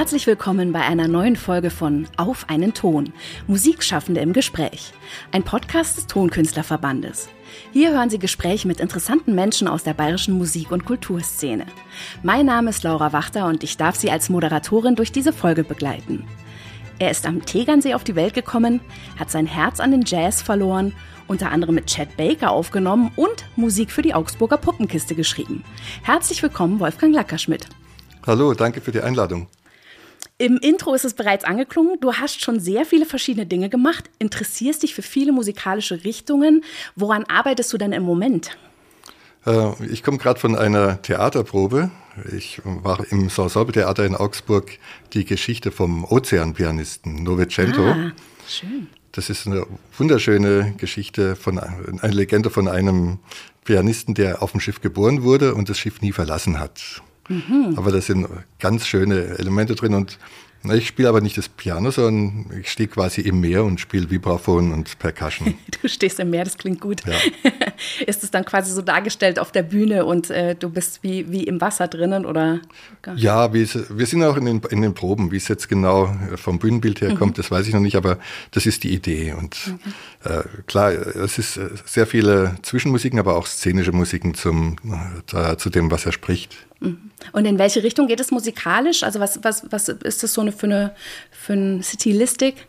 Herzlich willkommen bei einer neuen Folge von Auf einen Ton, Musikschaffende im Gespräch, ein Podcast des Tonkünstlerverbandes. Hier hören Sie Gespräche mit interessanten Menschen aus der bayerischen Musik- und Kulturszene. Mein Name ist Laura Wachter und ich darf Sie als Moderatorin durch diese Folge begleiten. Er ist am Tegernsee auf die Welt gekommen, hat sein Herz an den Jazz verloren, unter anderem mit Chad Baker aufgenommen und Musik für die Augsburger Puppenkiste geschrieben. Herzlich willkommen, Wolfgang Lackerschmidt. Hallo, danke für die Einladung. Im Intro ist es bereits angeklungen. Du hast schon sehr viele verschiedene Dinge gemacht, interessierst dich für viele musikalische Richtungen. Woran arbeitest du denn im Moment? Äh, ich komme gerade von einer Theaterprobe. Ich war im Ensemble-Theater in Augsburg die Geschichte vom Ozeanpianisten Novecento. Ah, schön. Das ist eine wunderschöne Geschichte von eine Legende von einem Pianisten, der auf dem Schiff geboren wurde und das Schiff nie verlassen hat. Mhm. Aber da sind ganz schöne Elemente drin und ich spiele aber nicht das Piano, sondern ich stehe quasi im Meer und spiele Vibraphon und Percussion. Du stehst im Meer, das klingt gut. Ja. Ist es dann quasi so dargestellt auf der Bühne und äh, du bist wie, wie im Wasser drinnen oder? Ja, wir sind auch in den, in den Proben. Wie es jetzt genau vom Bühnenbild her kommt, mhm. das weiß ich noch nicht, aber das ist die Idee. Und okay. äh, klar, es ist äh, sehr viele Zwischenmusiken, aber auch szenische Musiken zum, äh, zu dem, was er spricht. Mhm. Und in welche Richtung geht es musikalisch? Also was, was, was ist das so eine, für, eine, für eine Stilistik?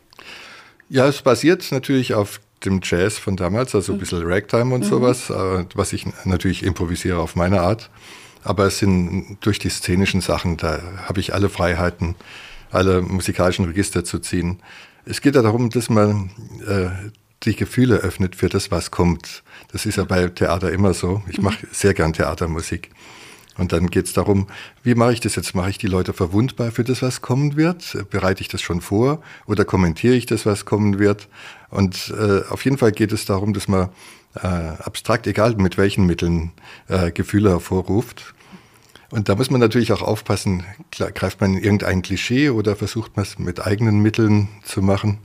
Ja, es basiert natürlich auf dem Jazz von damals, also ein mhm. bisschen Ragtime und mhm. sowas, äh, was ich natürlich improvisiere auf meine Art. Aber es sind durch die szenischen Sachen, da habe ich alle Freiheiten, alle musikalischen Register zu ziehen. Es geht ja darum, dass man äh, die Gefühle öffnet für das, was kommt. Das ist ja bei Theater immer so. Ich mhm. mache sehr gern Theatermusik. Und dann geht es darum, wie mache ich das jetzt? Mache ich die Leute verwundbar für das, was kommen wird? Bereite ich das schon vor oder kommentiere ich das, was kommen wird? Und äh, auf jeden Fall geht es darum, dass man äh, abstrakt, egal mit welchen Mitteln, äh, Gefühle hervorruft. Und da muss man natürlich auch aufpassen, greift man in irgendein Klischee oder versucht man es mit eigenen Mitteln zu machen.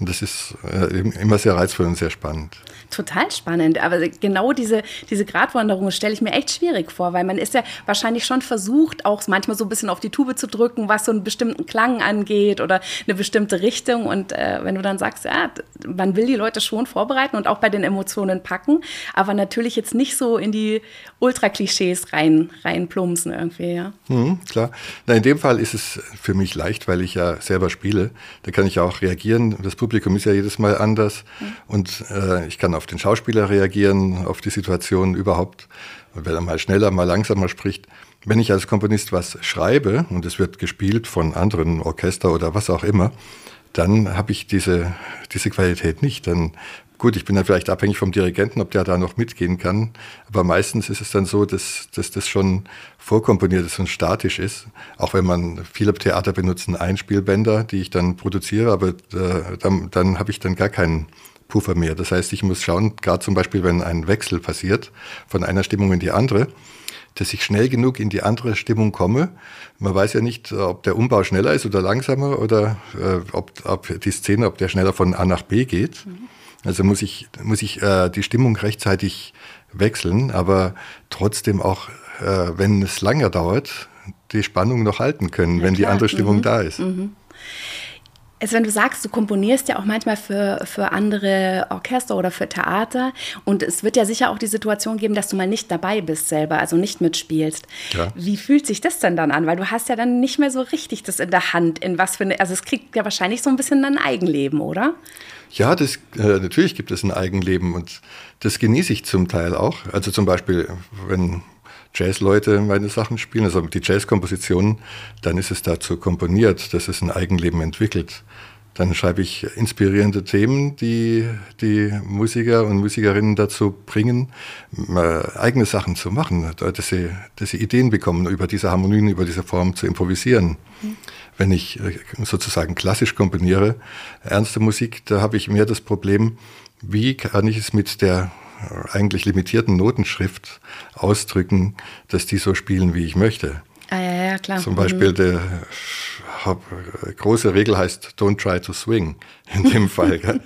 Und das ist äh, immer sehr reizvoll und sehr spannend. Total spannend. Aber genau diese, diese Gratwanderung stelle ich mir echt schwierig vor, weil man ist ja wahrscheinlich schon versucht, auch manchmal so ein bisschen auf die Tube zu drücken, was so einen bestimmten Klang angeht oder eine bestimmte Richtung. Und äh, wenn du dann sagst, ja, man will die Leute schon vorbereiten und auch bei den Emotionen packen, aber natürlich jetzt nicht so in die Ultra-Klischees rein, reinplumpsen irgendwie, ja. Mhm, klar. Na, in dem Fall ist es für mich leicht, weil ich ja selber spiele. Da kann ich auch reagieren. Das Publikum Publikum ist ja jedes Mal anders mhm. und äh, ich kann auf den Schauspieler reagieren, auf die Situation überhaupt, wenn er mal schneller, mal langsamer spricht. Wenn ich als Komponist was schreibe und es wird gespielt von anderen Orchester oder was auch immer, dann habe ich diese, diese Qualität nicht. Dann Gut, ich bin dann vielleicht abhängig vom Dirigenten, ob der da noch mitgehen kann. Aber meistens ist es dann so, dass, dass das schon vorkomponiert ist und statisch ist. Auch wenn man viele Theater benutzen Einspielbänder, die ich dann produziere, aber äh, dann, dann habe ich dann gar keinen Puffer mehr. Das heißt, ich muss schauen, gerade zum Beispiel, wenn ein Wechsel passiert von einer Stimmung in die andere, dass ich schnell genug in die andere Stimmung komme. Man weiß ja nicht, ob der Umbau schneller ist oder langsamer oder äh, ob, ob die Szene, ob der schneller von A nach B geht. Mhm. Also muss ich, muss ich äh, die Stimmung rechtzeitig wechseln, aber trotzdem auch, äh, wenn es länger dauert, die Spannung noch halten können, ja, wenn klar. die andere Stimmung mhm. da ist. Mhm. Also wenn du sagst, du komponierst ja auch manchmal für, für andere Orchester oder für Theater und es wird ja sicher auch die Situation geben, dass du mal nicht dabei bist selber, also nicht mitspielst. Ja. Wie fühlt sich das denn dann an? Weil du hast ja dann nicht mehr so richtig das in der Hand, in was für eine, also es kriegt ja wahrscheinlich so ein bisschen ein Eigenleben, oder? Ja, das, äh, natürlich gibt es ein Eigenleben und das genieße ich zum Teil auch. Also zum Beispiel, wenn Jazzleute meine Sachen spielen, also die Jazzkompositionen, dann ist es dazu komponiert, dass es ein Eigenleben entwickelt. Dann schreibe ich inspirierende Themen, die die Musiker und Musikerinnen dazu bringen, äh, eigene Sachen zu machen, dass sie, dass sie Ideen bekommen, über diese Harmonien, über diese Form zu improvisieren. Mhm wenn ich äh, sozusagen klassisch komponiere, ernste Musik, da habe ich mehr das Problem, wie kann ich es mit der eigentlich limitierten Notenschrift ausdrücken, dass die so spielen, wie ich möchte. Ah, ja, ja, klar. Zum Beispiel mhm. der große Regel heißt, don't try to swing in dem Fall.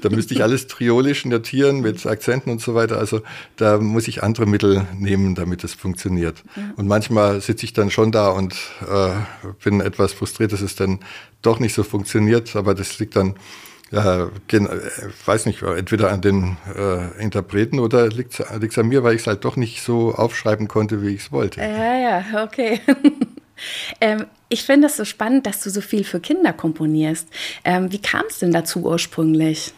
da müsste ich alles triolisch notieren mit Akzenten und so weiter. Also da muss ich andere Mittel nehmen, damit es funktioniert. Ja. Und manchmal sitze ich dann schon da und äh, bin etwas frustriert, dass es dann doch nicht so funktioniert. Aber das liegt dann ja, weiß nicht, entweder an den äh, Interpreten oder liegt es an mir, weil ich es halt doch nicht so aufschreiben konnte, wie ich es wollte. Ja, ja, okay. ähm, ich finde es so spannend, dass du so viel für Kinder komponierst. Ähm, wie kam es denn dazu ursprünglich?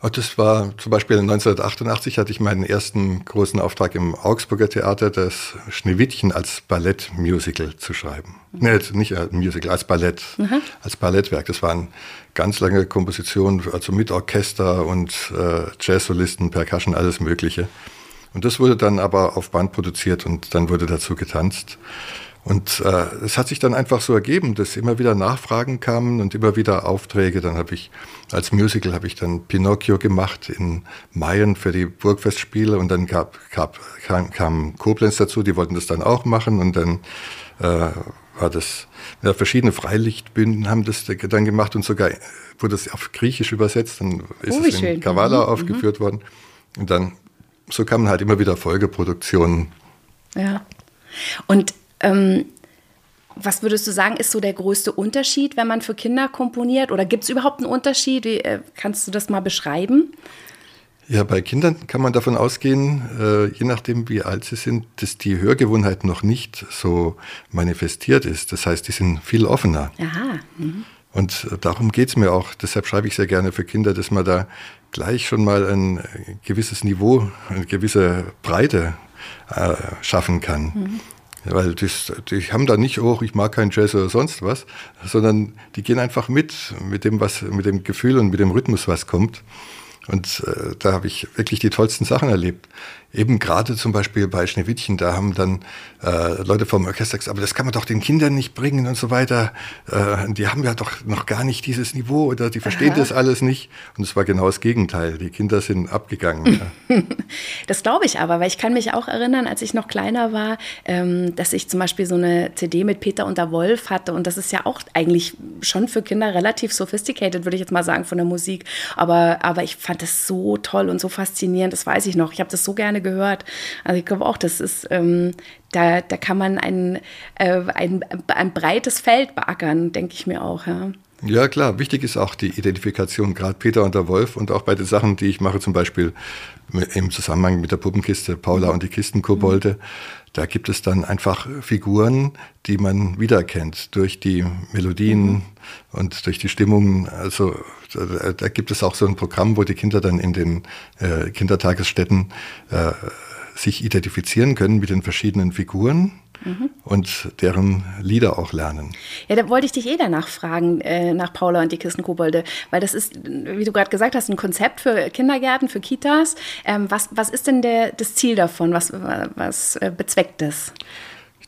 Oh, das war zum Beispiel 1988 hatte ich meinen ersten großen Auftrag im Augsburger Theater, das Schneewittchen als Ballettmusical zu schreiben. Mhm. Nee, nicht als Musical, als Ballett, mhm. als Ballettwerk. Das waren ganz lange Kompositionen, also mit Orchester und äh, Jazzsolisten, Percussion, alles Mögliche. Und das wurde dann aber auf Band produziert und dann wurde dazu getanzt. Und äh, es hat sich dann einfach so ergeben, dass immer wieder Nachfragen kamen und immer wieder Aufträge. Dann habe ich als Musical habe ich dann Pinocchio gemacht in Mayen für die Burgfestspiele und dann gab, gab, kam, kam Koblenz dazu, die wollten das dann auch machen und dann äh, war das ja, verschiedene Freilichtbünden haben das dann gemacht und sogar wurde es auf Griechisch übersetzt. Dann ist oh, es in Kavala mhm. aufgeführt mhm. worden und dann so kamen halt immer wieder Folgeproduktionen. Ja. Und ähm, was würdest du sagen, ist so der größte Unterschied, wenn man für Kinder komponiert? Oder gibt es überhaupt einen Unterschied? Wie, äh, kannst du das mal beschreiben? Ja, bei Kindern kann man davon ausgehen, äh, je nachdem wie alt sie sind, dass die Hörgewohnheit noch nicht so manifestiert ist. Das heißt, die sind viel offener. Aha. Mhm. Und darum geht es mir auch. Deshalb schreibe ich sehr gerne für Kinder, dass man da gleich schon mal ein gewisses Niveau, eine gewisse Breite äh, schaffen kann. Mhm. Weil das, die haben da nicht, oh, ich mag keinen Jazz oder sonst was, sondern die gehen einfach mit, mit dem, was, mit dem Gefühl und mit dem Rhythmus, was kommt. Und äh, da habe ich wirklich die tollsten Sachen erlebt. Eben gerade zum Beispiel bei Schneewittchen, da haben dann äh, Leute vom Orchester gesagt, aber das kann man doch den Kindern nicht bringen und so weiter. Äh, die haben ja doch noch gar nicht dieses Niveau oder die verstehen Aha. das alles nicht. Und es war genau das Gegenteil. Die Kinder sind abgegangen. das glaube ich aber, weil ich kann mich auch erinnern, als ich noch kleiner war, ähm, dass ich zum Beispiel so eine CD mit Peter und der Wolf hatte. Und das ist ja auch eigentlich schon für Kinder relativ sophisticated, würde ich jetzt mal sagen, von der Musik. Aber, aber ich fand das so toll und so faszinierend, das weiß ich noch. Ich habe das so gerne gerne gehört. Also ich glaube auch, das ist, ähm, da, da kann man ein, äh, ein, ein breites Feld beackern, denke ich mir auch, ja. Ja, klar. Wichtig ist auch die Identifikation, gerade Peter und der Wolf und auch bei den Sachen, die ich mache, zum Beispiel im Zusammenhang mit der Puppenkiste Paula und die Kistenkobolde. Da gibt es dann einfach Figuren, die man wiedererkennt durch die Melodien mhm. und durch die Stimmung. Also da, da, gibt es auch so ein Programm, wo die Kinder dann in den äh, Kindertagesstätten äh, sich identifizieren können mit den verschiedenen Figuren mhm. und deren Lieder auch lernen. Ja, da wollte ich dich eh danach fragen, äh, nach Paula und die Kissenkobolde, weil das ist, wie du gerade gesagt hast, ein Konzept für Kindergärten, für Kitas. Ähm, was, was ist denn der, das Ziel davon? Was, was äh, bezweckt das?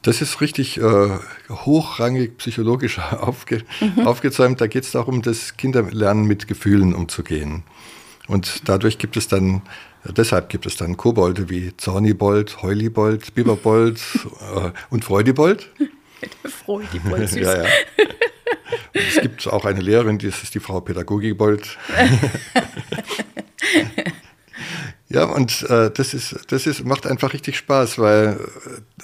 Das ist richtig äh, hochrangig psychologisch aufge mhm. aufgezäumt. Da geht es darum, dass Kinder lernen, mit Gefühlen umzugehen. Und dadurch gibt es dann, deshalb gibt es dann Kobolde wie Zornibold, Heulibold, Biberbold äh, und Freudibold. Freudibold, süß. ja, ja. Es gibt auch eine Lehrerin, das ist die Frau Pädagogikbold. Ja, und äh, das ist, das ist, macht einfach richtig Spaß, weil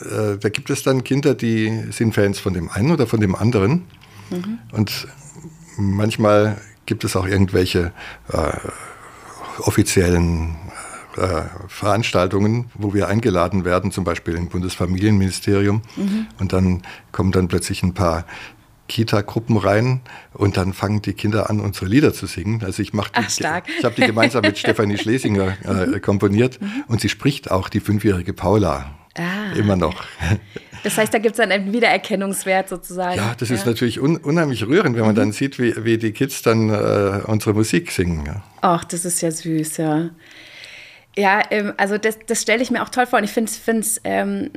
äh, da gibt es dann Kinder, die sind Fans von dem einen oder von dem anderen. Mhm. Und manchmal gibt es auch irgendwelche äh, offiziellen äh, Veranstaltungen, wo wir eingeladen werden, zum Beispiel im Bundesfamilienministerium. Mhm. Und dann kommen dann plötzlich ein paar Kita-Gruppen rein und dann fangen die Kinder an, unsere Lieder zu singen. Also ich mache ich habe die gemeinsam mit Stefanie Schlesinger äh, mhm. komponiert mhm. und sie spricht auch die fünfjährige Paula ah. immer noch. Das heißt, da gibt es dann einen Wiedererkennungswert sozusagen. Ja, das ja. ist natürlich un unheimlich rührend, wenn man mhm. dann sieht, wie, wie die Kids dann äh, unsere Musik singen. Ja. Ach, das ist ja süß, ja. Ja, ähm, also das, das stelle ich mir auch toll vor und ich finde es ähm,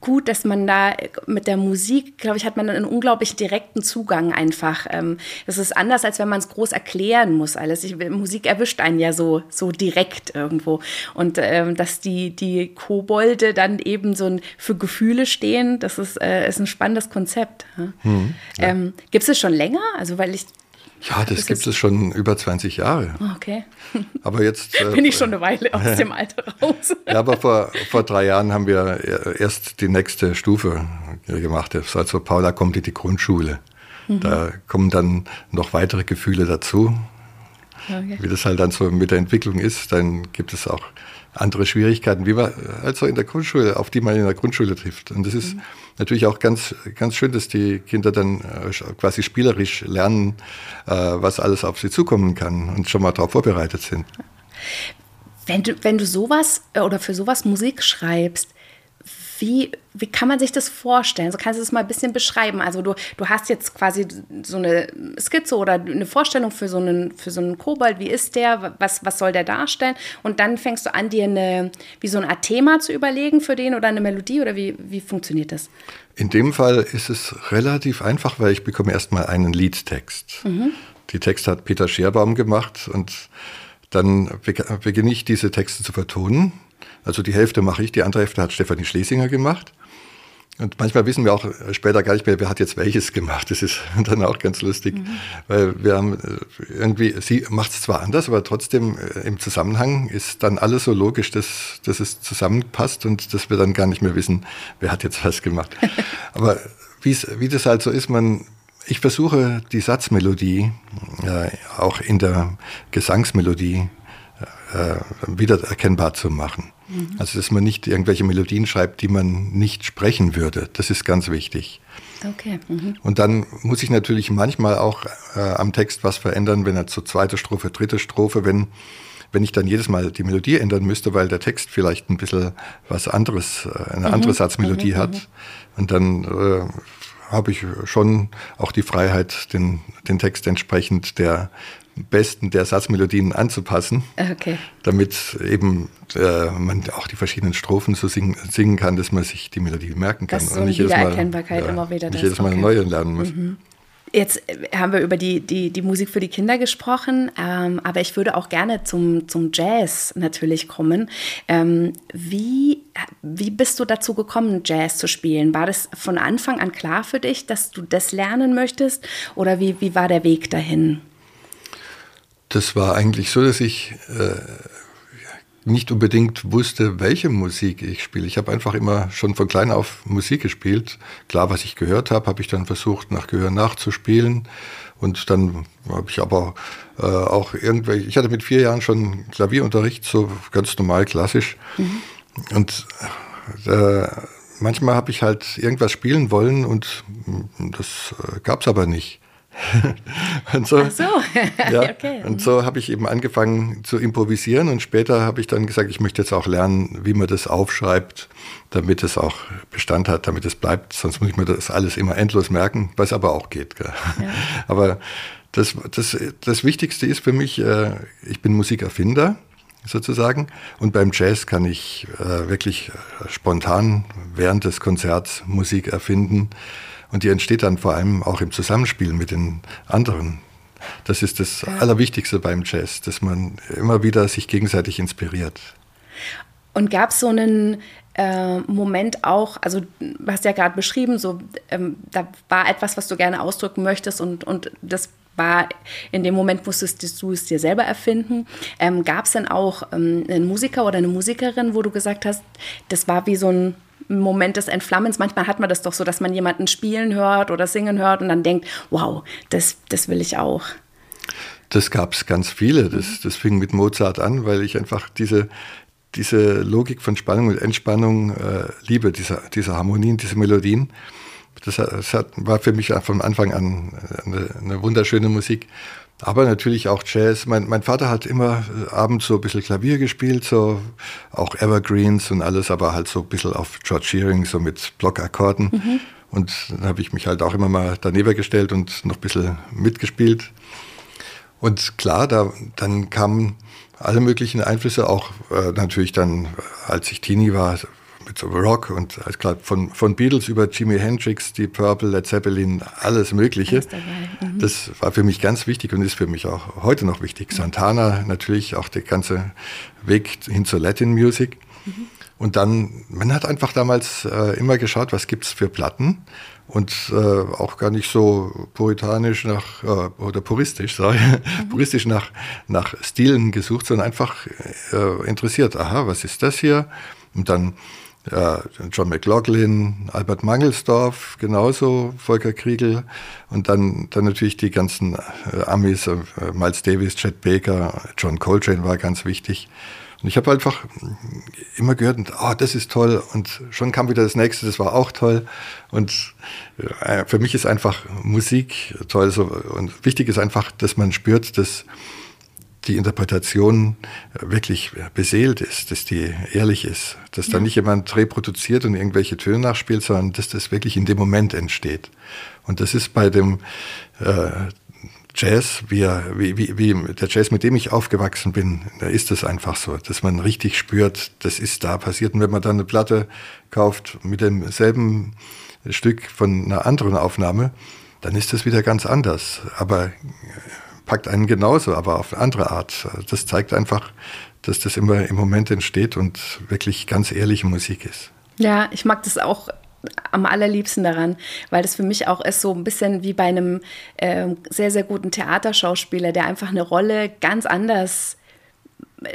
gut, dass man da mit der Musik, glaube ich, hat man einen unglaublich direkten Zugang einfach. Ähm, das ist anders, als wenn man es groß erklären muss alles. Ich, Musik erwischt einen ja so, so direkt irgendwo. Und ähm, dass die, die Kobolde dann eben so ein, für Gefühle stehen, das ist, äh, ist ein spannendes Konzept. Hm, ja. ähm, Gibt es es schon länger? Also, weil ich ja, das, das gibt es schon über 20 Jahre. Oh, okay. Aber jetzt. Äh, Bin ich schon eine Weile aus dem Alter raus. ja, aber vor, vor drei Jahren haben wir erst die nächste Stufe gemacht. Also Paula kommt in die Grundschule. Mhm. Da kommen dann noch weitere Gefühle dazu. Okay. Wie das halt dann so mit der Entwicklung ist, dann gibt es auch andere Schwierigkeiten, wie man also in der Grundschule, auf die man in der Grundschule trifft. Und das ist mhm. natürlich auch ganz, ganz schön, dass die Kinder dann äh, quasi spielerisch lernen, äh, was alles auf sie zukommen kann und schon mal darauf vorbereitet sind. Wenn du, wenn du sowas äh, oder für sowas Musik schreibst, wie, wie kann man sich das vorstellen? So kannst du das mal ein bisschen beschreiben. Also du, du hast jetzt quasi so eine Skizze oder eine Vorstellung für so einen, für so einen Kobold. Wie ist der? Was, was soll der darstellen? Und dann fängst du an, dir eine, wie so Art Thema zu überlegen für den oder eine Melodie oder wie, wie funktioniert das? In dem Fall ist es relativ einfach, weil ich bekomme erstmal einen Liedtext. Mhm. Die Texte hat Peter Scherbaum gemacht und dann beginne ich diese Texte zu vertonen also die Hälfte mache ich, die andere Hälfte hat Stefanie Schlesinger gemacht. Und manchmal wissen wir auch später gar nicht mehr, wer hat jetzt welches gemacht. Das ist dann auch ganz lustig, mhm. weil wir haben äh, irgendwie, sie macht es zwar anders, aber trotzdem äh, im Zusammenhang ist dann alles so logisch, dass, dass es zusammenpasst und dass wir dann gar nicht mehr wissen, wer hat jetzt was gemacht. aber wie das halt so ist, man, ich versuche die Satzmelodie äh, auch in der Gesangsmelodie äh, wiedererkennbar zu machen. Mhm. Also, dass man nicht irgendwelche Melodien schreibt, die man nicht sprechen würde. Das ist ganz wichtig. Okay. Mhm. Und dann muss ich natürlich manchmal auch äh, am Text was verändern, wenn er zur zweite Strophe, dritte Strophe, wenn, wenn ich dann jedes Mal die Melodie ändern müsste, weil der Text vielleicht ein bisschen was anderes, äh, eine mhm. andere Satzmelodie mhm. hat. Mhm. Und dann äh, habe ich schon auch die Freiheit, den, den Text entsprechend der besten der Satzmelodien anzupassen, okay. damit eben äh, man auch die verschiedenen Strophen so singen, singen, kann, dass man sich die Melodie merken kann. Das und nicht jedes Mal, ja, immer wieder nicht jedes Mal okay. neue lernen muss. Mhm. Jetzt haben wir über die, die, die Musik für die Kinder gesprochen, ähm, aber ich würde auch gerne zum, zum Jazz natürlich kommen. Ähm, wie, wie bist du dazu gekommen, Jazz zu spielen? War das von Anfang an klar für dich, dass du das lernen möchtest? Oder wie, wie war der Weg dahin? Das war eigentlich so, dass ich äh, nicht unbedingt wusste, welche Musik ich spiele. Ich habe einfach immer schon von klein auf Musik gespielt. Klar, was ich gehört habe, habe ich dann versucht, nach Gehör nachzuspielen. Und dann habe ich aber äh, auch irgendwelche, ich hatte mit vier Jahren schon Klavierunterricht, so ganz normal, klassisch. Mhm. Und äh, manchmal habe ich halt irgendwas spielen wollen und das äh, gab es aber nicht. Und so, so. ja, okay. Und so habe ich eben angefangen zu improvisieren und später habe ich dann gesagt, ich möchte jetzt auch lernen, wie man das aufschreibt, damit es auch Bestand hat, damit es bleibt. Sonst muss ich mir das alles immer endlos merken, was aber auch geht. Ja. Aber das, das, das Wichtigste ist für mich, äh, ich bin Musikerfinder sozusagen. Und beim Jazz kann ich äh, wirklich äh, spontan während des Konzerts Musik erfinden. Und die entsteht dann vor allem auch im Zusammenspiel mit den anderen. Das ist das ja. Allerwichtigste beim Jazz, dass man immer wieder sich gegenseitig inspiriert. Und gab es so einen äh, Moment auch, also du hast ja gerade beschrieben, so ähm, da war etwas, was du gerne ausdrücken möchtest und, und das war in dem Moment musstest du es dir selber erfinden. Ähm, Gab es denn auch ähm, einen Musiker oder eine Musikerin, wo du gesagt hast, das war wie so ein Moment des Entflammens. Manchmal hat man das doch so, dass man jemanden spielen hört oder singen hört und dann denkt, wow, das, das will ich auch. Das gab es ganz viele. Das, das fing mit Mozart an, weil ich einfach diese, diese Logik von Spannung und Entspannung äh, liebe, diese, diese Harmonien, diese Melodien. Das, das hat, war für mich von Anfang an eine, eine wunderschöne Musik. Aber natürlich auch Jazz. Mein, mein Vater hat immer äh, abends so ein bisschen Klavier gespielt, so auch Evergreens und alles, aber halt so ein bisschen auf George Shearing, so mit Blockakkorden. Mhm. Und dann habe ich mich halt auch immer mal daneben gestellt und noch ein bisschen mitgespielt. Und klar, da, dann kamen alle möglichen Einflüsse, auch äh, natürlich dann, als ich Teenie war, mit so Rock und also klar, von, von Beatles über Jimi Hendrix, die Purple, Led Zeppelin, alles Mögliche. Alles mhm. Das war für mich ganz wichtig und ist für mich auch heute noch wichtig. Santana natürlich, auch der ganze Weg hin zur Latin Music. Mhm. Und dann, man hat einfach damals äh, immer geschaut, was gibt es für Platten und äh, auch gar nicht so puritanisch nach, äh, oder puristisch, sorry, mhm. puristisch nach, nach Stilen gesucht, sondern einfach äh, interessiert, aha, was ist das hier? Und dann ja, John McLaughlin, Albert Mangelsdorf, genauso, Volker Kriegel und dann, dann natürlich die ganzen äh, Amis, äh, Miles Davis, Chet Baker, John Coltrane war ganz wichtig. Und ich habe einfach immer gehört, oh, das ist toll. Und schon kam wieder das nächste, das war auch toll. Und äh, für mich ist einfach Musik toll. So, und wichtig ist einfach, dass man spürt, dass die Interpretation wirklich beseelt ist, dass die ehrlich ist, dass ja. da nicht jemand reproduziert und irgendwelche Töne nachspielt, sondern dass das wirklich in dem Moment entsteht. Und das ist bei dem äh, Jazz, wie, wie, wie, wie der Jazz, mit dem ich aufgewachsen bin, da ist es einfach so, dass man richtig spürt, das ist da passiert. Und wenn man dann eine Platte kauft mit demselben Stück von einer anderen Aufnahme, dann ist das wieder ganz anders. Aber packt einen genauso, aber auf eine andere Art. Das zeigt einfach, dass das immer im Moment entsteht und wirklich ganz ehrliche Musik ist. Ja, ich mag das auch am allerliebsten daran, weil das für mich auch ist so ein bisschen wie bei einem äh, sehr, sehr guten Theaterschauspieler, der einfach eine Rolle ganz anders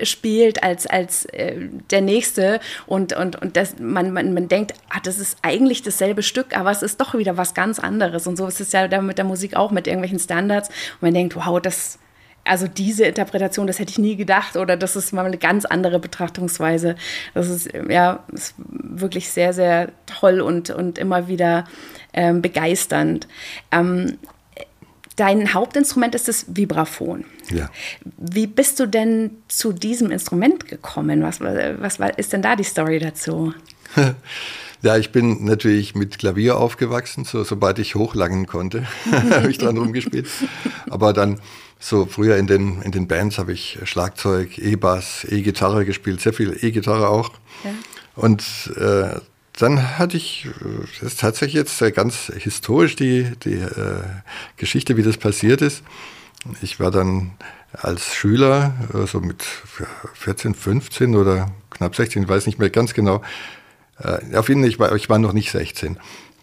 spielt als, als äh, der nächste und, und, und das, man, man, man denkt, ah, das ist eigentlich dasselbe Stück, aber es ist doch wieder was ganz anderes und so ist es ja mit der Musik auch, mit irgendwelchen Standards und man denkt, wow, das, also diese Interpretation, das hätte ich nie gedacht oder das ist mal eine ganz andere Betrachtungsweise. Das ist ja ist wirklich sehr, sehr toll und, und immer wieder ähm, begeisternd. Ähm, dein Hauptinstrument ist das Vibraphon. Ja. Wie bist du denn zu diesem Instrument gekommen? Was, was, was ist denn da die Story dazu? Ja, ich bin natürlich mit Klavier aufgewachsen, so, sobald ich hochlangen konnte, habe ich dran rumgespielt. Aber dann so früher in den, in den Bands habe ich Schlagzeug, E-Bass, E-Gitarre gespielt, sehr viel E-Gitarre auch. Ja. Und äh, dann hatte ich, äh, das ist tatsächlich jetzt ganz historisch die, die äh, Geschichte, wie das passiert ist. Ich war dann als Schüler, so also mit 14, 15 oder knapp 16, ich weiß nicht mehr ganz genau, äh, auf jeden Fall, ich war, ich war noch nicht 16.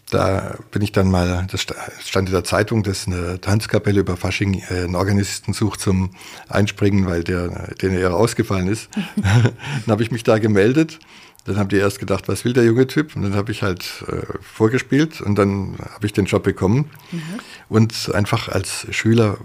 Da bin ich dann mal, das stand in der Zeitung, dass eine Tanzkapelle über Fasching äh, einen Organisten sucht zum Einspringen, weil der, der eher ausgefallen ist. dann habe ich mich da gemeldet. Dann haben die erst gedacht, was will der junge Typ? Und dann habe ich halt äh, vorgespielt und dann habe ich den Job bekommen. Mhm. Und einfach als Schüler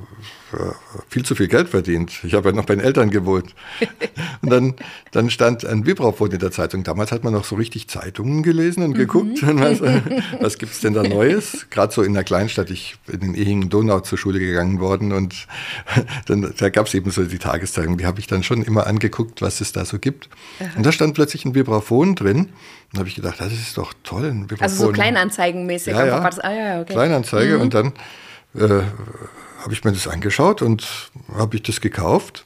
viel zu viel Geld verdient. Ich habe ja noch bei den Eltern gewohnt. Und dann, dann stand ein Vibraphon in der Zeitung. Damals hat man noch so richtig Zeitungen gelesen und geguckt, mhm. was, was gibt es denn da Neues? Gerade so in der Kleinstadt. Ich bin in Ehingen-Donau zur Schule gegangen worden und dann, da gab es eben so die Tageszeitung. Die habe ich dann schon immer angeguckt, was es da so gibt. Aha. Und da stand plötzlich ein Vibraphon drin. Und habe ich gedacht, das ist doch toll, ein Vibraphon. Also so Kleinanzeigenmäßig. Ja, ja. Ah, ja okay. Kleinanzeige mhm. und dann äh, habe ich mir das angeschaut und habe ich das gekauft.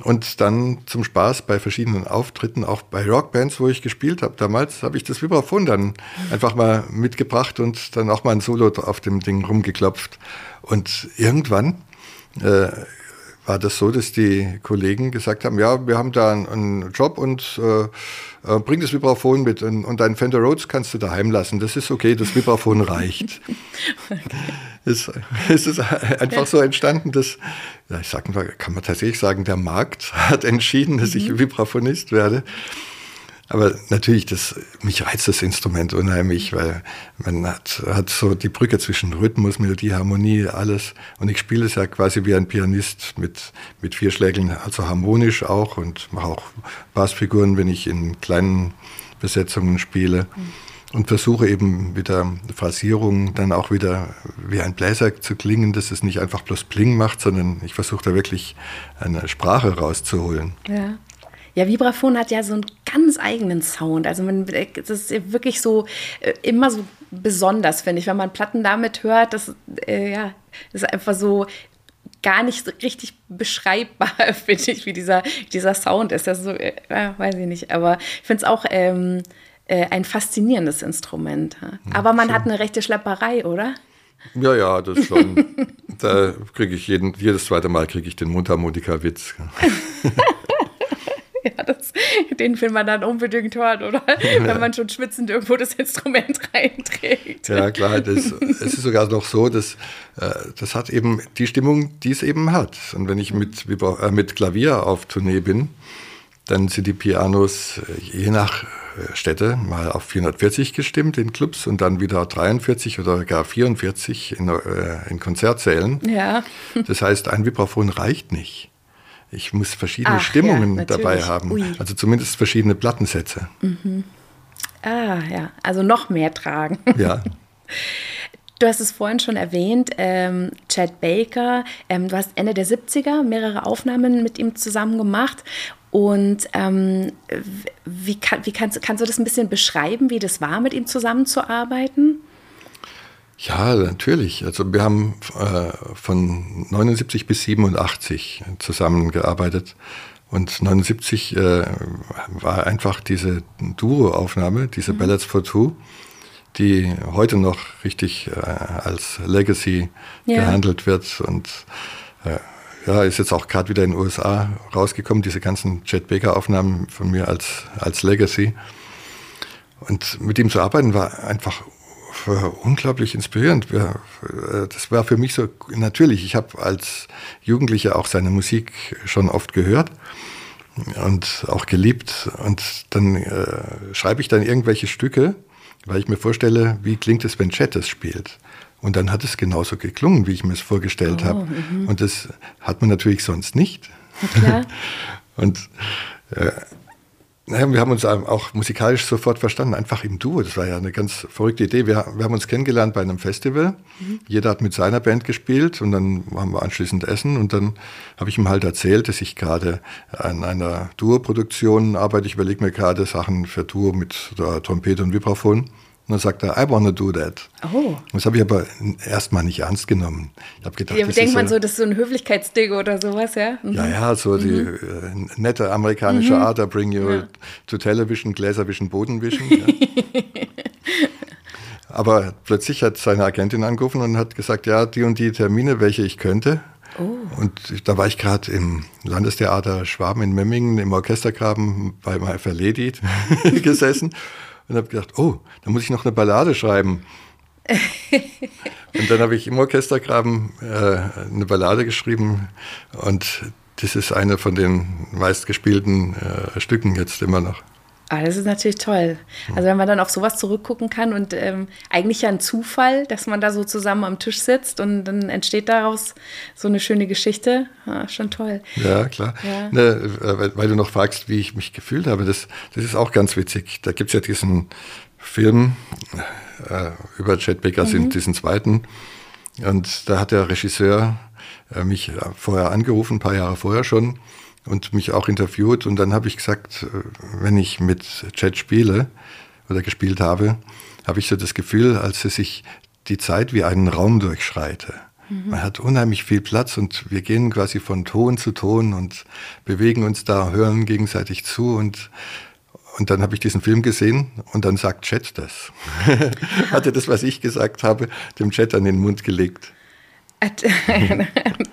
Und dann zum Spaß bei verschiedenen Auftritten, auch bei Rockbands, wo ich gespielt habe damals, habe ich das Vibraphon dann einfach mal mitgebracht und dann auch mal ein Solo auf dem Ding rumgeklopft. Und irgendwann äh, war das so, dass die Kollegen gesagt haben, ja, wir haben da einen, Job und äh, äh, bring das Vibraphon mit und, und deinen Fender Rhodes kannst du daheim lassen. Das ist okay, das Vibraphon reicht. okay. Es, es ist einfach so entstanden, dass, ja, ich sag mal, kann man tatsächlich sagen, der Markt hat entschieden, dass ich mhm. Vibraphonist werde. Aber natürlich, das, mich reizt das Instrument unheimlich, weil man hat, hat so die Brücke zwischen Rhythmus, Melodie, Harmonie, alles. Und ich spiele es ja quasi wie ein Pianist mit, mit vier Schlägeln, also harmonisch auch und mache auch Bassfiguren, wenn ich in kleinen Besetzungen spiele. Mhm. Und versuche eben mit der Phrasierung dann auch wieder wie ein Bläser zu klingen, dass es nicht einfach bloß Pling macht, sondern ich versuche da wirklich eine Sprache rauszuholen. Ja. Ja, Vibraphon hat ja so einen ganz eigenen Sound. Also man, das ist wirklich so äh, immer so besonders, finde ich, wenn man Platten damit hört. Das, äh, ja, das ist einfach so gar nicht so richtig beschreibbar, finde ich, wie dieser, dieser Sound ist. Das so, äh, weiß ich nicht. Aber ich finde es auch ähm, äh, ein faszinierendes Instrument. Aber man Schön. hat eine rechte Schlepperei, oder? Ja, ja, das schon. da kriege ich jeden, jedes zweite Mal kriege ich den Mundharmonika-Witz. ja, das, den will man dann unbedingt hören, oder? Ja. Wenn man schon schwitzend irgendwo das Instrument reinträgt. Ja, klar. Das, es ist sogar noch so, dass äh, das hat eben die Stimmung, die es eben hat. Und wenn ich mit, äh, mit Klavier auf Tournee bin, dann sind die Pianos äh, je nach Städte mal auf 440 gestimmt in Clubs und dann wieder 43 oder gar 44 in, in Konzertsälen. Ja. Das heißt, ein Vibraphon reicht nicht. Ich muss verschiedene Ach, Stimmungen ja, dabei haben. Ui. Also zumindest verschiedene Plattensätze. Mhm. Ah, ja. Also noch mehr tragen. Ja. Du hast es vorhin schon erwähnt, ähm, Chad Baker. Ähm, du hast Ende der 70er mehrere Aufnahmen mit ihm zusammen gemacht. Und ähm, wie, kann, wie kannst, kannst du das ein bisschen beschreiben, wie das war, mit ihm zusammenzuarbeiten? Ja, natürlich. Also wir haben äh, von 79 bis 87 zusammengearbeitet. Und 79 äh, war einfach diese Duo-Aufnahme, diese mhm. Ballads for Two, die heute noch richtig äh, als Legacy ja. gehandelt wird. Und äh, ja, ist jetzt auch gerade wieder in den USA rausgekommen, diese ganzen Jet Baker-Aufnahmen von mir als, als Legacy. Und mit ihm zu arbeiten war einfach unglaublich inspirierend. Äh, das war für mich so natürlich. Ich habe als Jugendlicher auch seine Musik schon oft gehört und auch geliebt. Und dann äh, schreibe ich dann irgendwelche Stücke, weil ich mir vorstelle, wie klingt es, wenn Chet es spielt. Und dann hat es genauso geklungen, wie ich mir es vorgestellt oh, habe. Mhm. Und das hat man natürlich sonst nicht. Ja, und äh, naja, wir haben uns auch musikalisch sofort verstanden, einfach im Duo. Das war ja eine ganz verrückte Idee. Wir, wir haben uns kennengelernt bei einem Festival. Mhm. Jeder hat mit seiner Band gespielt und dann haben wir anschließend Essen und dann habe ich ihm halt erzählt, dass ich gerade an einer Duo-Produktion arbeite. Ich überlege mir gerade Sachen für Duo mit Trompete und Vibraphon. Und dann sagt er, I wanna do that. Oh. Das habe ich aber erstmal nicht ernst genommen. Ich habe gedacht, ja, das denkt man so, das ist so ein Höflichkeitsding oder sowas, ja? Mhm. Ja, ja, so mhm. die äh, nette amerikanische mhm. Art, I bring you ja. to television, Gläserwischen, Bodenwischen. ja. aber plötzlich hat seine Agentin angerufen und hat gesagt, ja, die und die Termine, welche ich könnte. Oh. Und da war ich gerade im Landestheater Schwaben in Memmingen im Orchestergraben bei My Fair Lady gesessen und habe gedacht, oh, da muss ich noch eine Ballade schreiben. und dann habe ich im Orchestergraben äh, eine Ballade geschrieben und das ist eine von den meistgespielten äh, Stücken jetzt immer noch. Ah, das ist natürlich toll. Also wenn man dann auf sowas zurückgucken kann und ähm, eigentlich ja ein Zufall, dass man da so zusammen am Tisch sitzt und dann entsteht daraus so eine schöne Geschichte. Ah, schon toll. Ja, klar. Ja. Ne, weil, weil, du noch fragst, wie ich mich gefühlt habe, das, das ist auch ganz witzig. Da gibt es ja diesen Film äh, über Chet Baker, mhm. diesen zweiten. Und da hat der Regisseur äh, mich vorher angerufen, ein paar Jahre vorher schon und mich auch interviewt. Und dann habe ich gesagt, äh, wenn ich mit Chat spiele oder gespielt habe, habe ich so das Gefühl, als dass ich die Zeit wie einen Raum durchschreite. Mhm. Man hat unheimlich viel Platz und wir gehen quasi von Ton zu Ton und bewegen uns da, hören gegenseitig zu und und dann habe ich diesen Film gesehen und dann sagt Chat das. Hatte das, was ich gesagt habe, dem Chat an den Mund gelegt.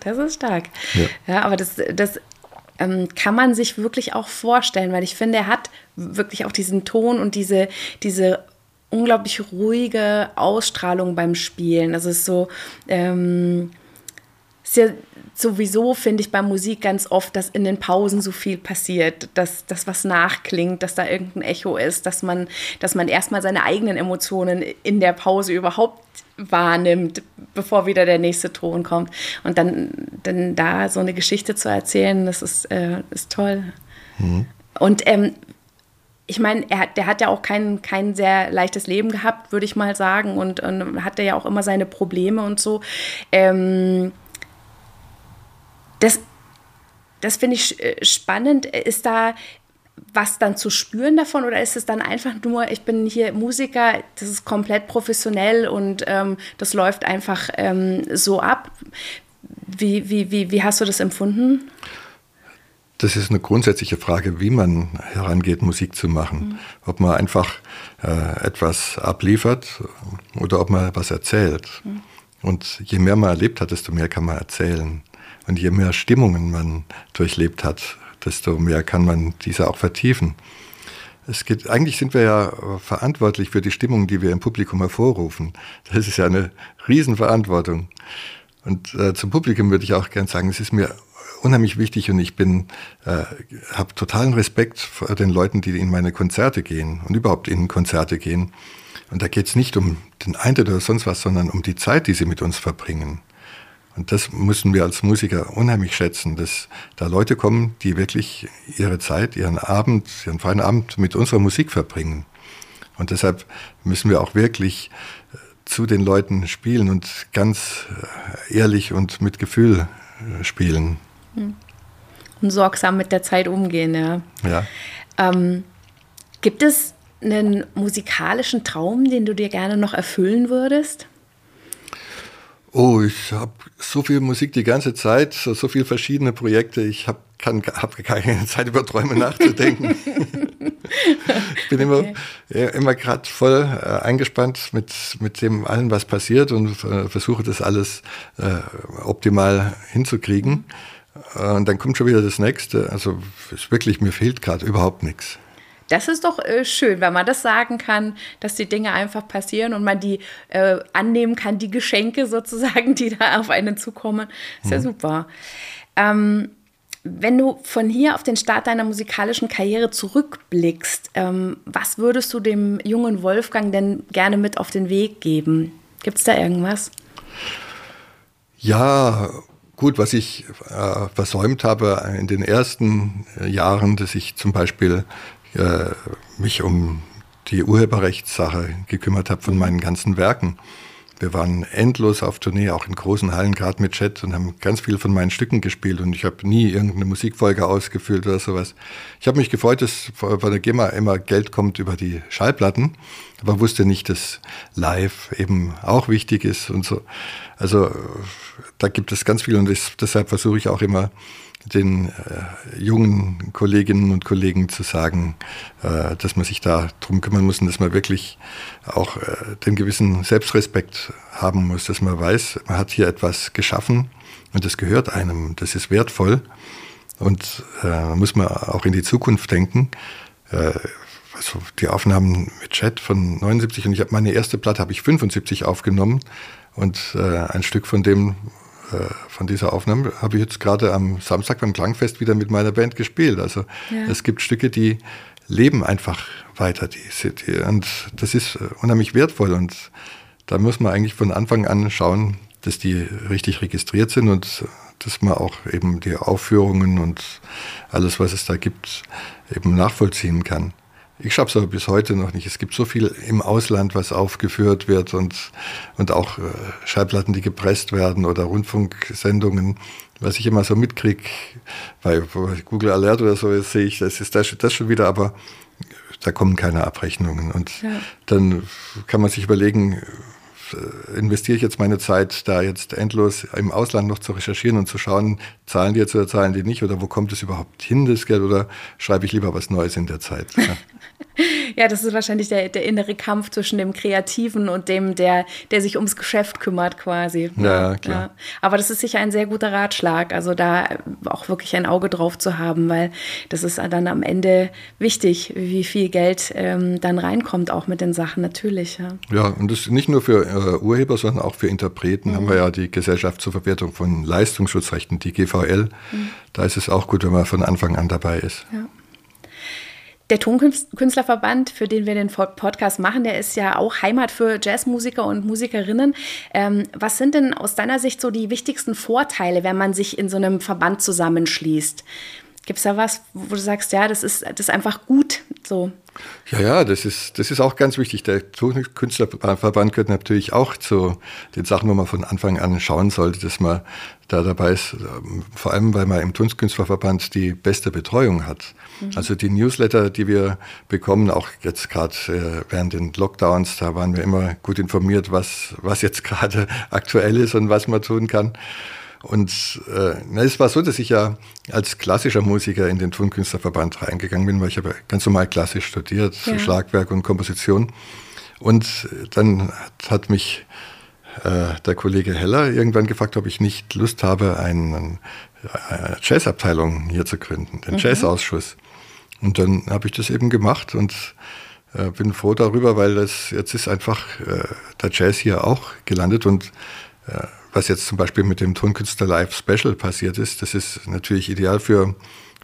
Das ist stark. Ja, ja aber das, das ähm, kann man sich wirklich auch vorstellen, weil ich finde, er hat wirklich auch diesen Ton und diese, diese unglaublich ruhige Ausstrahlung beim Spielen. Das ist so, ähm, ist ja sowieso, finde ich, bei Musik ganz oft, dass in den Pausen so viel passiert, dass das was nachklingt, dass da irgendein Echo ist, dass man, dass man erstmal seine eigenen Emotionen in der Pause überhaupt wahrnimmt, bevor wieder der nächste Ton kommt. Und dann, dann da so eine Geschichte zu erzählen, das ist, äh, ist toll. Mhm. Und ähm, ich meine, er der hat ja auch kein, kein sehr leichtes Leben gehabt, würde ich mal sagen, und, und hatte ja auch immer seine Probleme und so. Ähm, das, das finde ich äh, spannend. Ist da was dann zu spüren davon oder ist es dann einfach nur, ich bin hier Musiker, das ist komplett professionell und ähm, das läuft einfach ähm, so ab? Wie, wie, wie, wie hast du das empfunden? das ist eine grundsätzliche Frage, wie man herangeht, Musik zu machen. Mhm. Ob man einfach äh, etwas abliefert oder ob man was erzählt. Mhm. Und je mehr man erlebt hat, desto mehr kann man erzählen. Und je mehr Stimmungen man durchlebt hat, desto mehr kann man diese auch vertiefen. Es geht, eigentlich sind wir ja verantwortlich für die Stimmung, die wir im Publikum hervorrufen. Das ist ja eine Riesenverantwortung. Und äh, zum Publikum würde ich auch gern sagen, es ist mir unheimlich wichtig und ich bin, äh, habe totalen Respekt vor den Leuten, die in meine Konzerte gehen und überhaupt in Konzerte gehen. Und da geht es nicht um den Eintritt oder sonst was, sondern um die Zeit, die sie mit uns verbringen. Und das müssen wir als Musiker unheimlich schätzen, dass da Leute kommen, die wirklich ihre Zeit, ihren Abend, ihren freien Abend mit unserer Musik verbringen. Und deshalb müssen wir auch wirklich äh, zu den Leuten spielen und ganz äh, ehrlich und mit Gefühl äh, spielen. Hm. Und sorgsam mit der Zeit umgehen, ja. ja. Ähm, gibt es einen musikalischen Traum, den du dir gerne noch erfüllen würdest? Oh, ich habe so viel Musik die ganze Zeit, so, so viele verschiedene Projekte. Ich habe hab keine Zeit über Träume nachzudenken. ich bin immer, ja, immer gerade voll äh, eingespannt mit, mit dem allen, was passiert und äh, versuche das alles äh, optimal hinzukriegen. Und dann kommt schon wieder das nächste. Also ist wirklich, mir fehlt gerade überhaupt nichts. Das ist doch äh, schön, wenn man das sagen kann, dass die Dinge einfach passieren und man die äh, annehmen kann, die Geschenke sozusagen, die da auf einen zukommen. Ist mhm. ja super. Ähm, wenn du von hier auf den Start deiner musikalischen Karriere zurückblickst, ähm, was würdest du dem jungen Wolfgang denn gerne mit auf den Weg geben? Gibt es da irgendwas? Ja, gut, was ich äh, versäumt habe in den ersten äh, Jahren, dass ich zum Beispiel äh, mich um die Urheberrechtssache gekümmert habe von meinen ganzen Werken. Wir waren endlos auf Tournee, auch in großen Hallen, gerade mit Chat und haben ganz viel von meinen Stücken gespielt und ich habe nie irgendeine Musikfolge ausgefüllt oder sowas. Ich habe mich gefreut, dass von der GEMA immer Geld kommt über die Schallplatten, aber wusste nicht, dass Live eben auch wichtig ist und so. Also da gibt es ganz viel und deshalb versuche ich auch immer den äh, jungen Kolleginnen und Kollegen zu sagen, äh, dass man sich da drum kümmern muss und dass man wirklich auch äh, den gewissen Selbstrespekt haben muss, dass man weiß, man hat hier etwas geschaffen und das gehört einem, das ist wertvoll und äh, muss man auch in die Zukunft denken. Äh, also die Aufnahmen mit Chat von 79 und ich habe meine erste Platte habe ich 75 aufgenommen und äh, ein Stück von dem von dieser Aufnahme habe ich jetzt gerade am Samstag beim Klangfest wieder mit meiner Band gespielt. Also ja. es gibt Stücke, die leben einfach weiter. Die, die, und das ist äh, unheimlich wertvoll. Und da muss man eigentlich von Anfang an schauen, dass die richtig registriert sind und dass man auch eben die Aufführungen und alles, was es da gibt, eben nachvollziehen kann. Ich schaffe es aber bis heute noch nicht. Es gibt so viel im Ausland, was aufgeführt wird und, und auch äh, Schallplatten, die gepresst werden oder Rundfunksendungen, was ich immer so mitkriege, bei Google Alert oder so sehe ich, das ist das, das schon wieder, aber da kommen keine Abrechnungen. Und ja. dann kann man sich überlegen, äh, investiere ich jetzt meine Zeit, da jetzt endlos im Ausland noch zu recherchieren und zu schauen, zahlen die jetzt oder zahlen die nicht oder wo kommt es überhaupt hin, das Geld, oder schreibe ich lieber was Neues in der Zeit? Ja. ja, das ist wahrscheinlich der, der innere Kampf zwischen dem Kreativen und dem, der, der sich ums Geschäft kümmert quasi. Ja, klar. Ja. Aber das ist sicher ein sehr guter Ratschlag, also da auch wirklich ein Auge drauf zu haben, weil das ist dann am Ende wichtig, wie viel Geld ähm, dann reinkommt, auch mit den Sachen natürlich. Ja, ja und das nicht nur für äh, Urheber, sondern auch für Interpreten mhm. haben wir ja die Gesellschaft zur Verwertung von Leistungsschutzrechten, die GVL. Mhm. Da ist es auch gut, wenn man von Anfang an dabei ist. Ja. Der Tonkünstlerverband, für den wir den Podcast machen, der ist ja auch Heimat für Jazzmusiker und Musikerinnen. Ähm, was sind denn aus deiner Sicht so die wichtigsten Vorteile, wenn man sich in so einem Verband zusammenschließt? Gibt es da was, wo du sagst, ja, das ist, das ist einfach gut so? Ja, ja, das ist, das ist auch ganz wichtig. Der Künstlerverband gehört natürlich auch zu den Sachen, wo man von Anfang an schauen sollte, dass man da dabei ist, vor allem weil man im Künstlerverband die beste Betreuung hat. Mhm. Also die Newsletter, die wir bekommen, auch jetzt gerade äh, während den Lockdowns, da waren wir immer gut informiert, was, was jetzt gerade aktuell ist und was man tun kann. Und äh, na, es war so, dass ich ja als klassischer Musiker in den Tonkünstlerverband reingegangen bin, weil ich habe ganz normal klassisch studiert, ja. Schlagwerk und Komposition. Und dann hat, hat mich äh, der Kollege Heller irgendwann gefragt, ob ich nicht Lust habe, einen, eine Jazzabteilung hier zu gründen, den mhm. Jazzausschuss. Und dann habe ich das eben gemacht und äh, bin froh darüber, weil das jetzt ist einfach äh, der Jazz hier auch gelandet und äh, was jetzt zum Beispiel mit dem Tonkünstler Live Special passiert ist, das ist natürlich ideal für,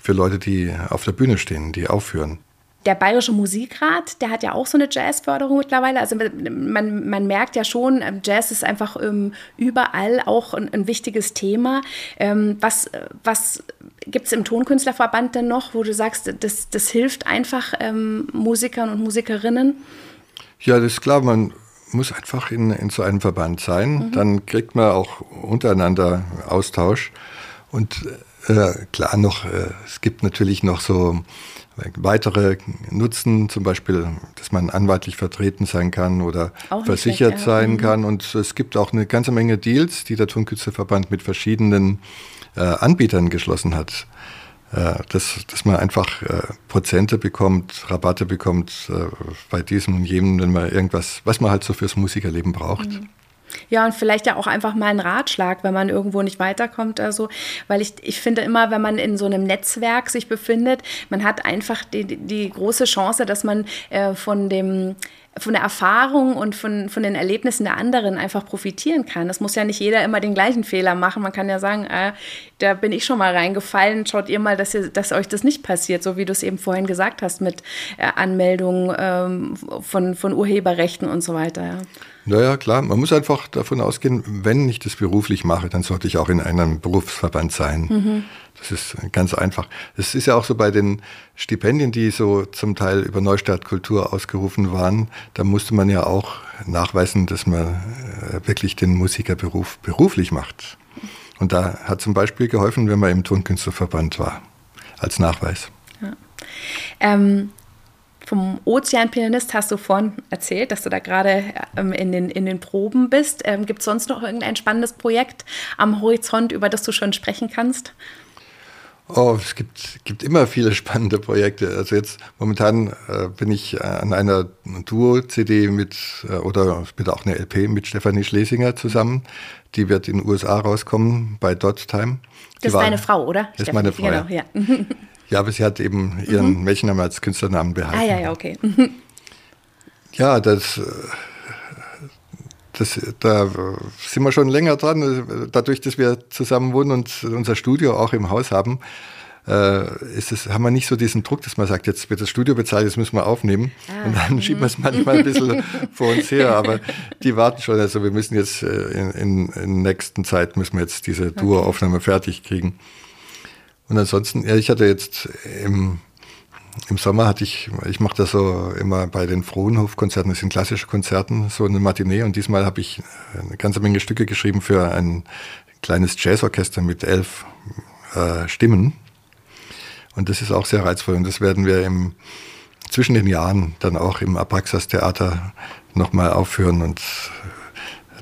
für Leute, die auf der Bühne stehen, die aufführen. Der Bayerische Musikrat, der hat ja auch so eine Jazzförderung mittlerweile. Also man, man merkt ja schon, ähm, Jazz ist einfach ähm, überall auch ein, ein wichtiges Thema. Ähm, was was gibt es im Tonkünstlerverband denn noch, wo du sagst, das, das hilft einfach ähm, Musikern und Musikerinnen? Ja, das ist klar. Man muss einfach in, in so einem Verband sein. Mhm. Dann kriegt man auch untereinander Austausch. Und äh, klar noch, äh, es gibt natürlich noch so weitere Nutzen, zum Beispiel, dass man anwaltlich vertreten sein kann oder versichert schlecht, ja. sein mhm. kann. Und es gibt auch eine ganze Menge Deals, die der Tonkünstlerverband mit verschiedenen äh, Anbietern geschlossen hat. Äh, dass, dass man einfach äh, Prozente bekommt, Rabatte bekommt äh, bei diesem und jenem, wenn man irgendwas, was man halt so fürs Musikerleben braucht. Mhm. Ja, und vielleicht ja auch einfach mal einen Ratschlag, wenn man irgendwo nicht weiterkommt oder so. Weil ich, ich finde immer, wenn man in so einem Netzwerk sich befindet, man hat einfach die, die große Chance, dass man äh, von dem von der Erfahrung und von, von den Erlebnissen der anderen einfach profitieren kann. Es muss ja nicht jeder immer den gleichen Fehler machen. Man kann ja sagen, äh, da bin ich schon mal reingefallen, schaut ihr mal, dass, ihr, dass euch das nicht passiert, so wie du es eben vorhin gesagt hast mit äh, Anmeldungen ähm, von, von Urheberrechten und so weiter. Ja. Naja, klar, man muss einfach davon ausgehen, wenn ich das beruflich mache, dann sollte ich auch in einem Berufsverband sein. Mhm. Das ist ganz einfach. Es ist ja auch so bei den Stipendien, die so zum Teil über Neustadt Kultur ausgerufen waren, da musste man ja auch nachweisen, dass man äh, wirklich den Musikerberuf beruflich macht. Und da hat zum Beispiel geholfen, wenn man im Tonkünstlerverband war, als Nachweis. Ja. Ähm, vom Ozeanpianist hast du vorhin erzählt, dass du da gerade ähm, in, den, in den Proben bist. Ähm, Gibt es sonst noch irgendein spannendes Projekt am Horizont, über das du schon sprechen kannst? Oh, es gibt, gibt immer viele spannende Projekte. Also jetzt momentan äh, bin ich an einer Duo-CD mit äh, oder mit auch eine LP mit Stefanie Schlesinger zusammen. Die wird in den USA rauskommen bei Dot Time. Das ist deine Frau, oder? Das ist meine Frau. Genau, ja. Ja, aber sie hat eben ihren mhm. Mädchennamen als Künstlernamen behalten. Ah, ja, ja, okay. ja, das, das, da sind wir schon länger dran. Dadurch, dass wir zusammen wohnen und unser Studio auch im Haus haben, äh, ist es, haben wir nicht so diesen Druck, dass man sagt, jetzt wird das Studio bezahlt, jetzt müssen wir aufnehmen. Ah. Und dann schieben wir es manchmal ein bisschen vor uns her. Aber die warten schon. Also wir müssen jetzt äh, in, in, in nächsten Zeit müssen wir jetzt diese Duo-Aufnahme fertig kriegen. Und ansonsten, ja, ich hatte jetzt im, im Sommer hatte ich, ich mache das so immer bei den Frohenhof-Konzerten, das sind klassische Konzerten, so eine Matinee. Und diesmal habe ich eine ganze Menge Stücke geschrieben für ein kleines Jazzorchester mit elf äh, Stimmen. Und das ist auch sehr reizvoll. Und das werden wir im, zwischen den Jahren dann auch im Abraxas Theater nochmal aufführen und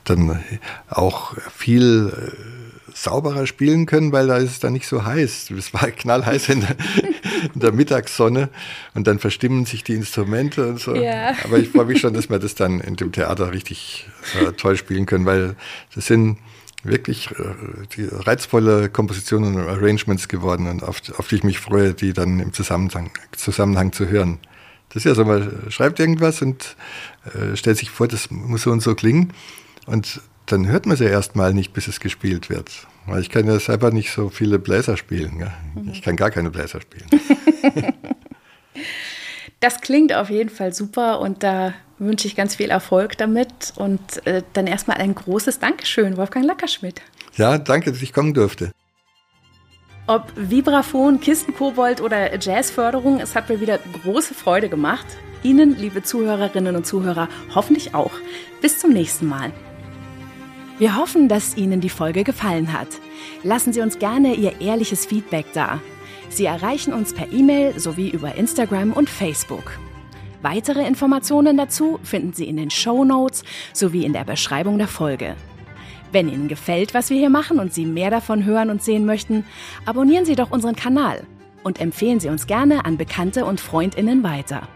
dann auch viel äh, sauberer spielen können, weil da ist es dann nicht so heiß. Es war knallheiß in der, in der Mittagssonne und dann verstimmen sich die Instrumente und so. Ja. Aber ich freue mich schon, dass wir das dann in dem Theater richtig äh, toll spielen können, weil das sind wirklich äh, die reizvolle Kompositionen und Arrangements geworden und auf, auf die ich mich freue, die dann im Zusammenhang, Zusammenhang zu hören. Das ist ja so, man schreibt irgendwas und äh, stellt sich vor, das muss so und so klingen. Und dann hört man sie erstmal nicht, bis es gespielt wird. Weil ich kann ja selber nicht so viele Bläser spielen. Ja? Mhm. Ich kann gar keine Bläser spielen. das klingt auf jeden Fall super und da wünsche ich ganz viel Erfolg damit. Und äh, dann erstmal ein großes Dankeschön, Wolfgang Lackerschmidt. Ja, danke, dass ich kommen durfte. Ob Vibraphon, Kistenkobold oder Jazzförderung, es hat mir wieder große Freude gemacht. Ihnen, liebe Zuhörerinnen und Zuhörer, hoffentlich auch. Bis zum nächsten Mal. Wir hoffen, dass Ihnen die Folge gefallen hat. Lassen Sie uns gerne Ihr ehrliches Feedback da. Sie erreichen uns per E-Mail sowie über Instagram und Facebook. Weitere Informationen dazu finden Sie in den Show Notes sowie in der Beschreibung der Folge. Wenn Ihnen gefällt, was wir hier machen und Sie mehr davon hören und sehen möchten, abonnieren Sie doch unseren Kanal und empfehlen Sie uns gerne an Bekannte und Freundinnen weiter.